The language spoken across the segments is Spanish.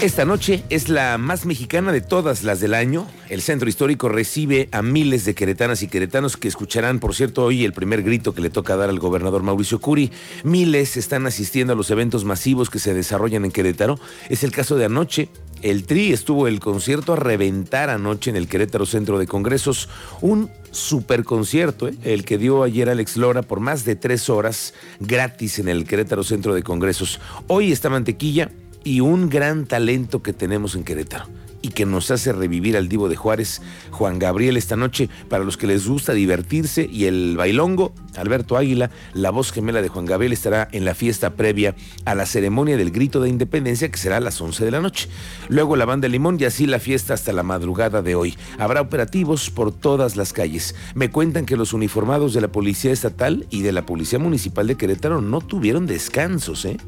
Esta noche es la más mexicana de todas las del año. El centro histórico recibe a miles de queretanas y queretanos que escucharán, por cierto, hoy el primer grito que le toca dar al gobernador Mauricio Curi. Miles están asistiendo a los eventos masivos que se desarrollan en Querétaro. Es el caso de anoche. El Tri estuvo el concierto a reventar anoche en el Querétaro Centro de Congresos. Un super concierto, ¿eh? el que dio ayer Alex Lora por más de tres horas gratis en el Querétaro Centro de Congresos. Hoy está mantequilla y un gran talento que tenemos en Querétaro y que nos hace revivir al Divo de Juárez, Juan Gabriel, esta noche, para los que les gusta divertirse, y el bailongo, Alberto Águila, la voz gemela de Juan Gabriel, estará en la fiesta previa a la ceremonia del grito de independencia, que será a las 11 de la noche. Luego la banda Limón y así la fiesta hasta la madrugada de hoy. Habrá operativos por todas las calles. Me cuentan que los uniformados de la Policía Estatal y de la Policía Municipal de Querétaro no tuvieron descansos, ¿eh?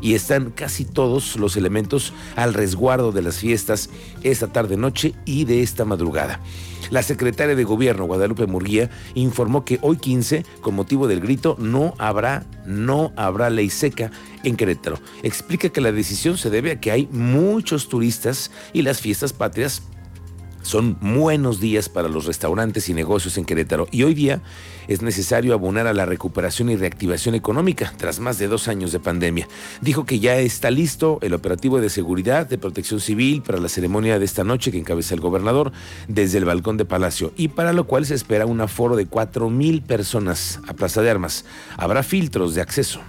Y están casi todos los elementos al resguardo de las fiestas esta tarde-noche y de esta madrugada. La secretaria de Gobierno, Guadalupe Murguía, informó que hoy 15, con motivo del grito, no habrá, no habrá ley seca en Querétaro. Explica que la decisión se debe a que hay muchos turistas y las fiestas patrias son buenos días para los restaurantes y negocios en Querétaro y hoy día es necesario abonar a la recuperación y reactivación económica tras más de dos años de pandemia. Dijo que ya está listo el operativo de seguridad de protección civil para la ceremonia de esta noche que encabeza el gobernador desde el balcón de Palacio y para lo cual se espera un aforo de cuatro mil personas a Plaza de Armas. Habrá filtros de acceso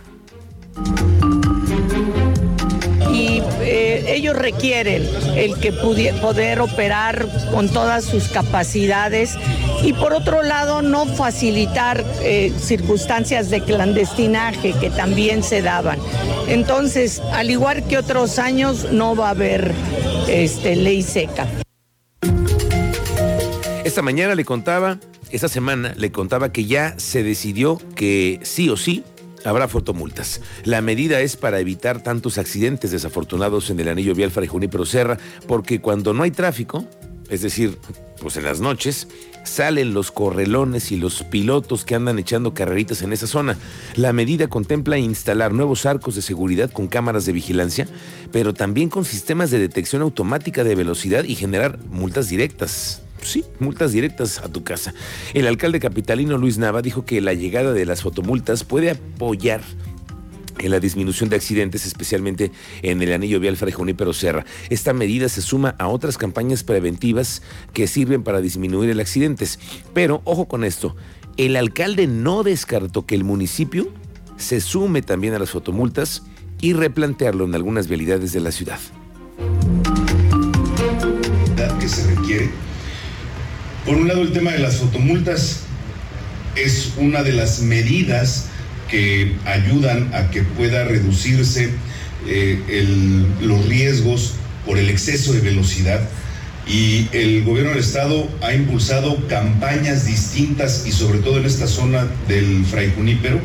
requieren el que poder operar con todas sus capacidades y por otro lado no facilitar eh, circunstancias de clandestinaje que también se daban. Entonces, al igual que otros años, no va a haber este, ley seca. Esta mañana le contaba, esta semana le contaba que ya se decidió que sí o sí habrá fotomultas. La medida es para evitar tantos accidentes desafortunados en el anillo vial Junípero Serra, porque cuando no hay tráfico, es decir, pues en las noches, salen los correlones y los pilotos que andan echando carreritas en esa zona. La medida contempla instalar nuevos arcos de seguridad con cámaras de vigilancia, pero también con sistemas de detección automática de velocidad y generar multas directas sí, multas directas a tu casa. El alcalde capitalino Luis Nava dijo que la llegada de las fotomultas puede apoyar en la disminución de accidentes, especialmente en el anillo vial Fray Junípero Serra. Esta medida se suma a otras campañas preventivas que sirven para disminuir el accidentes. Pero, ojo con esto, el alcalde no descartó que el municipio se sume también a las fotomultas y replantearlo en algunas vialidades de la ciudad. que se requiere por un lado, el tema de las fotomultas es una de las medidas que ayudan a que pueda reducirse eh, los riesgos por el exceso de velocidad. Y el gobierno del estado ha impulsado campañas distintas y sobre todo en esta zona del Fray Junípero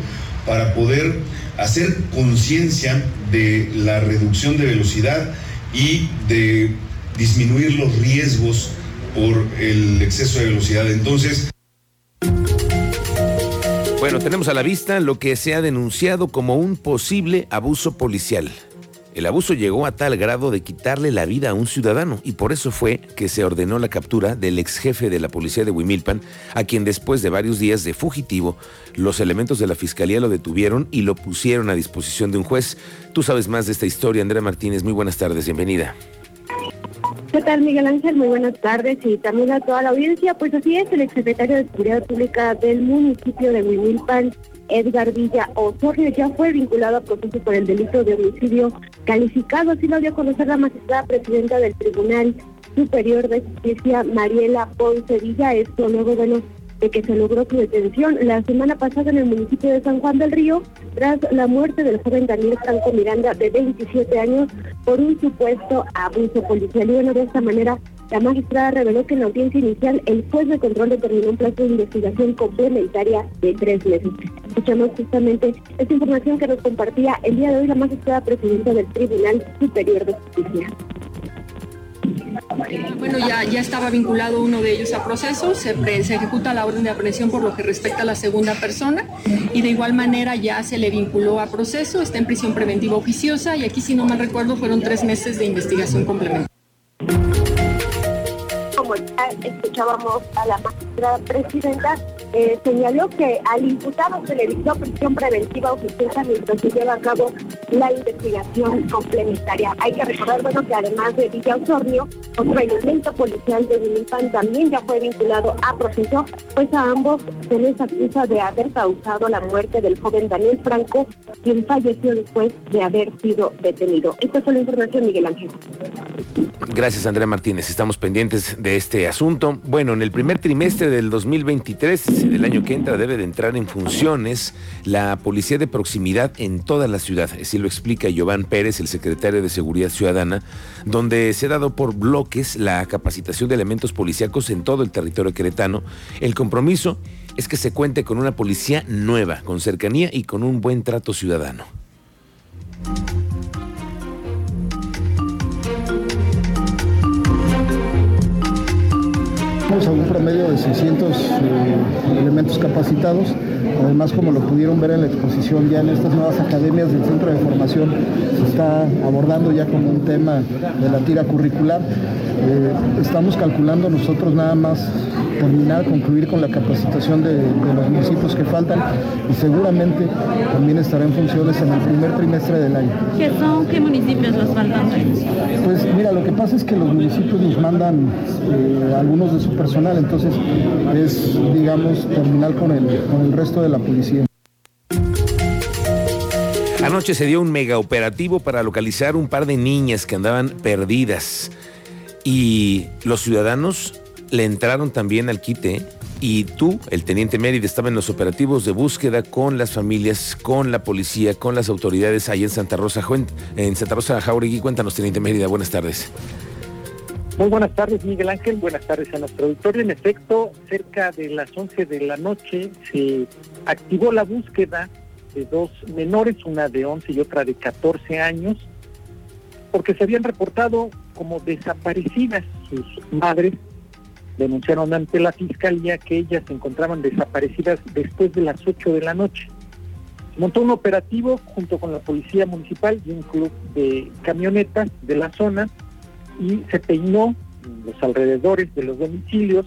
para poder hacer conciencia de la reducción de velocidad y de disminuir los riesgos por el exceso de velocidad. Entonces... Bueno, tenemos a la vista lo que se ha denunciado como un posible abuso policial. El abuso llegó a tal grado de quitarle la vida a un ciudadano y por eso fue que se ordenó la captura del ex jefe de la policía de Huimilpan, a quien después de varios días de fugitivo, los elementos de la fiscalía lo detuvieron y lo pusieron a disposición de un juez. Tú sabes más de esta historia, Andrea Martínez. Muy buenas tardes, bienvenida. ¿Qué tal, Miguel Ángel? Muy buenas tardes y también a toda la audiencia. Pues así es, el exsecretario de Seguridad Pública del municipio de Huimilpan, Edgar Villa Osorio, ya fue vinculado a proceso por el delito de homicidio calificado. Así lo dio a conocer la magistrada presidenta del Tribunal Superior de Justicia, Mariela Ponce Villa. Esto luego de los que se logró su detención la semana pasada en el municipio de San Juan del Río tras la muerte del joven Daniel Franco Miranda de 27 años por un supuesto abuso policial. Y bueno, de esta manera la magistrada reveló que en la audiencia inicial el juez de control determinó un plazo de investigación complementaria de tres meses. Escuchamos justamente esta información que nos compartía el día de hoy la magistrada presidenta del Tribunal Superior de Justicia. Bueno, ya, ya estaba vinculado uno de ellos a proceso, se, ejecuta la orden de aprehensión por lo que respecta a la segunda persona y de igual manera ya se le vinculó a proceso, está en prisión preventiva oficiosa y aquí si no mal recuerdo fueron tres meses de investigación complementaria. Como ya escuchábamos a la presidenta, eh, señaló que al imputado se le dictó prisión preventiva oficiosa mientras se lleva a cabo la investigación complementaria. Hay que recordar, bueno, que además de Villa Osornio, otro elemento policial de Willipan también ya fue vinculado a proceso, pues a ambos se les acusa de haber causado la muerte del joven Daniel Franco, quien falleció después de haber sido detenido. Esta fue la información, Miguel Ángel. Gracias, Andrea Martínez. Estamos pendientes de este asunto. Bueno, en el primer trimestre del 2023 del año que entra debe de entrar en funciones la policía de proximidad en toda la ciudad. Así lo explica Giovanni Pérez, el secretario de Seguridad Ciudadana, donde se ha dado por bloques la capacitación de elementos policíacos en todo el territorio queretano. El compromiso es que se cuente con una policía nueva, con cercanía y con un buen trato ciudadano. A un promedio de 600 eh, elementos capacitados. Además, como lo pudieron ver en la exposición, ya en estas nuevas academias del centro de formación se está abordando ya como un tema de la tira curricular. Eh, estamos calculando nosotros nada más terminar, concluir con la capacitación de, de, los municipios que faltan y seguramente también estará en funciones en el primer trimestre del año. ¿Qué son? ¿Qué municipios los faltan? Pues mira, lo que pasa es que los municipios nos mandan eh, algunos de su personal, entonces es, digamos, terminar con el, con el resto de la policía. Anoche se dio un mega operativo para localizar un par de niñas que andaban perdidas y los ciudadanos le entraron también al quite y tú, el teniente Mérida, estaba en los operativos de búsqueda con las familias, con la policía, con las autoridades ahí en Santa Rosa, en Santa Rosa Jauregui. Cuéntanos, teniente Mérida, buenas tardes. Muy buenas tardes, Miguel Ángel. Buenas tardes a nuestro auditorio. En efecto, cerca de las 11 de la noche se activó la búsqueda de dos menores, una de 11 y otra de 14 años, porque se habían reportado como desaparecidas sus madres denunciaron ante la fiscalía que ellas se encontraban desaparecidas después de las 8 de la noche. Se montó un operativo junto con la policía municipal y un club de camionetas de la zona y se peinó los alrededores de los domicilios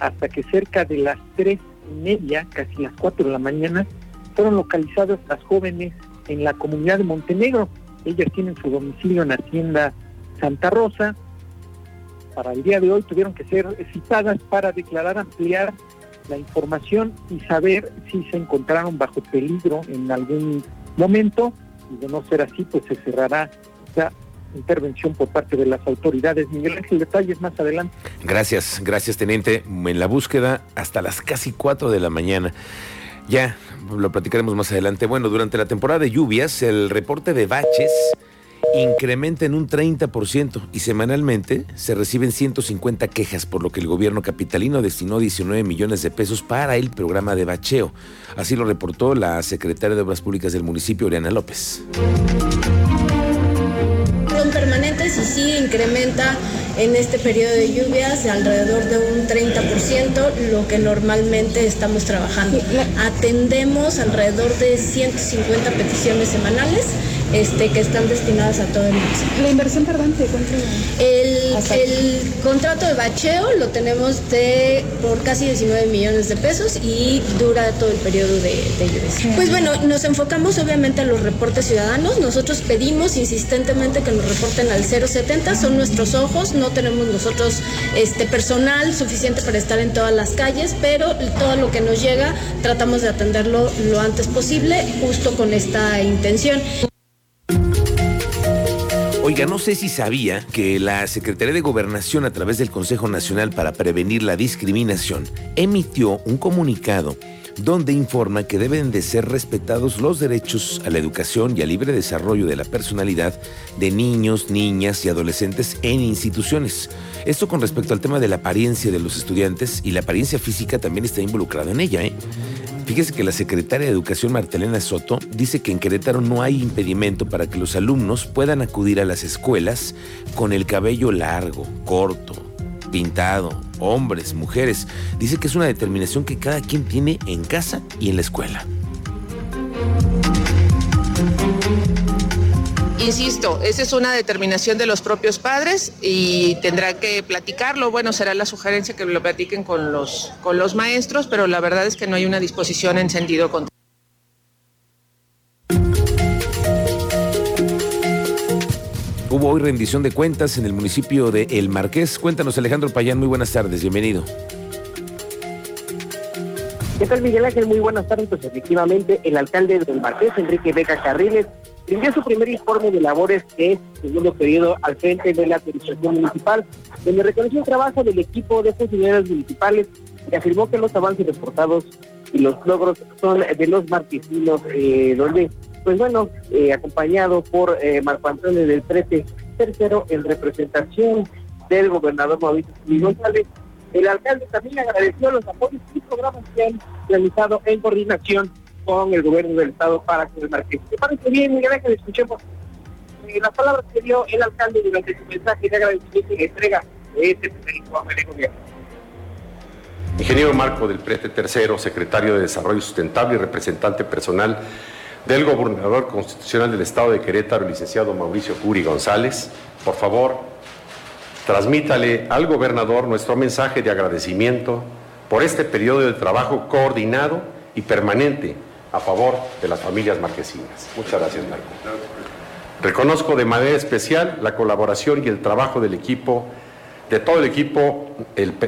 hasta que cerca de las tres y media, casi las 4 de la mañana, fueron localizadas las jóvenes en la comunidad de Montenegro. Ellas tienen su domicilio en Hacienda Santa Rosa, para el día de hoy tuvieron que ser citadas para declarar ampliar la información y saber si se encontraron bajo peligro en algún momento y de no ser así pues se cerrará esa intervención por parte de las autoridades. Miguel Ángel, detalles más adelante. Gracias, gracias teniente. En la búsqueda hasta las casi 4 de la mañana. Ya, lo platicaremos más adelante. Bueno, durante la temporada de lluvias, el reporte de baches incrementa en un 30% y semanalmente se reciben 150 quejas, por lo que el gobierno capitalino destinó 19 millones de pesos para el programa de bacheo. Así lo reportó la secretaria de Obras Públicas del municipio, Oriana López. Son permanentes y sí incrementa en este periodo de lluvias de alrededor de un 30%, lo que normalmente estamos trabajando. Atendemos alrededor de 150 peticiones semanales este, que están destinadas a todo el municipio. ¿La inversión, perdón, se encuentra? El, el contrato de bacheo lo tenemos de por casi 19 millones de pesos y dura todo el periodo de, de lluvias. Pues bueno, nos enfocamos obviamente a los reportes ciudadanos. Nosotros pedimos insistentemente que nos reporten al 070, son nuestros ojos, no tenemos nosotros este personal suficiente para estar en todas las calles, pero todo lo que nos llega tratamos de atenderlo lo antes posible, justo con esta intención. Oiga, no sé si sabía que la Secretaría de Gobernación a través del Consejo Nacional para Prevenir la Discriminación emitió un comunicado donde informa que deben de ser respetados los derechos a la educación y al libre desarrollo de la personalidad de niños, niñas y adolescentes en instituciones. Esto con respecto al tema de la apariencia de los estudiantes y la apariencia física también está involucrado en ella. ¿eh? Fíjese que la secretaria de Educación Martelena Soto dice que en Querétaro no hay impedimento para que los alumnos puedan acudir a las escuelas con el cabello largo, corto, pintado, hombres, mujeres. Dice que es una determinación que cada quien tiene en casa y en la escuela. Insisto, esa es una determinación de los propios padres y tendrán que platicarlo. Bueno, será la sugerencia que lo platiquen con los, con los maestros, pero la verdad es que no hay una disposición en sentido contrario. Hubo hoy rendición de cuentas en el municipio de El Marqués. Cuéntanos, Alejandro Payán, muy buenas tardes, bienvenido. ¿Qué tal, Miguel Ángel? Muy buenas tardes. Pues efectivamente, el alcalde del Marqués, Enrique Beca Carriles, rindió su primer informe de labores que es segundo periodo al frente de la administración municipal, donde reconoció el trabajo del equipo de funcionarios municipales y afirmó que los avances reportados y los logros son de los marquesinos, eh, donde, pues bueno, eh, acompañado por eh, Marco Antonio del 13 tercero en representación del gobernador Mauricio González, el alcalde también agradeció los apoyos y programas que han realizado en coordinación con el gobierno del estado para que el marqués. ¿Te parece bien, Miguel Ángel? Escuchemos eh, las palabras que dio el alcalde durante su mensaje de agradecimiento y entrega de este primer informe de gobierno. Ingeniero Marco del Prete Tercero, secretario de Desarrollo Sustentable y representante personal del gobernador constitucional del estado de Querétaro, licenciado Mauricio Curi González, por favor, transmítale al gobernador nuestro mensaje de agradecimiento por este periodo de trabajo coordinado y permanente a favor de las familias marquesinas. Muchas gracias, Marco. Reconozco de manera especial la colaboración y el trabajo del equipo, de todo el equipo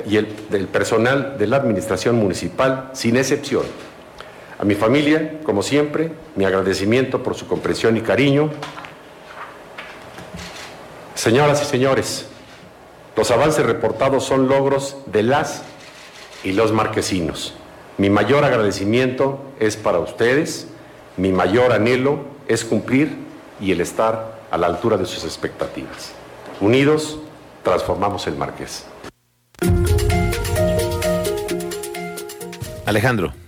y el, del personal de la administración municipal, sin excepción. A mi familia, como siempre, mi agradecimiento por su comprensión y cariño. Señoras y señores, los avances reportados son logros de las y los marquesinos. Mi mayor agradecimiento es para ustedes, mi mayor anhelo es cumplir y el estar a la altura de sus expectativas. Unidos, transformamos el Marqués. Alejandro.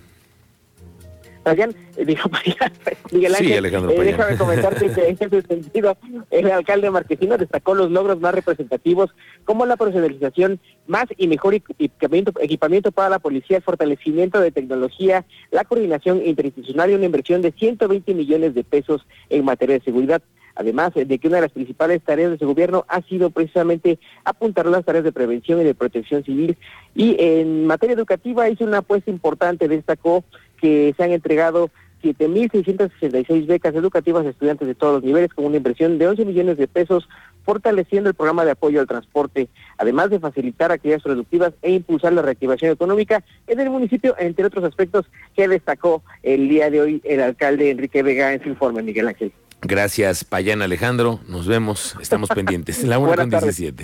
Payán, dijo Payán, Miguel Ángel, Sí, Alejandro eh, Payán. déjame comentarte que en ese sentido el alcalde marquesino destacó los logros más representativos como la profesionalización más y mejor equipamiento, equipamiento para la policía, el fortalecimiento de tecnología, la coordinación interinstitucional y una inversión de 120 millones de pesos en materia de seguridad. Además de que una de las principales tareas de su gobierno ha sido precisamente apuntar las tareas de prevención y de protección civil. Y en materia educativa hizo una apuesta importante, destacó que se han entregado 7.666 becas educativas a estudiantes de todos los niveles con una inversión de 11 millones de pesos, fortaleciendo el programa de apoyo al transporte, además de facilitar actividades productivas e impulsar la reactivación económica en el municipio, entre otros aspectos que destacó el día de hoy el alcalde Enrique Vega en su informe, Miguel Ángel. Gracias, Payán Alejandro. Nos vemos. Estamos pendientes. La 1 Buenas con tardes. 17.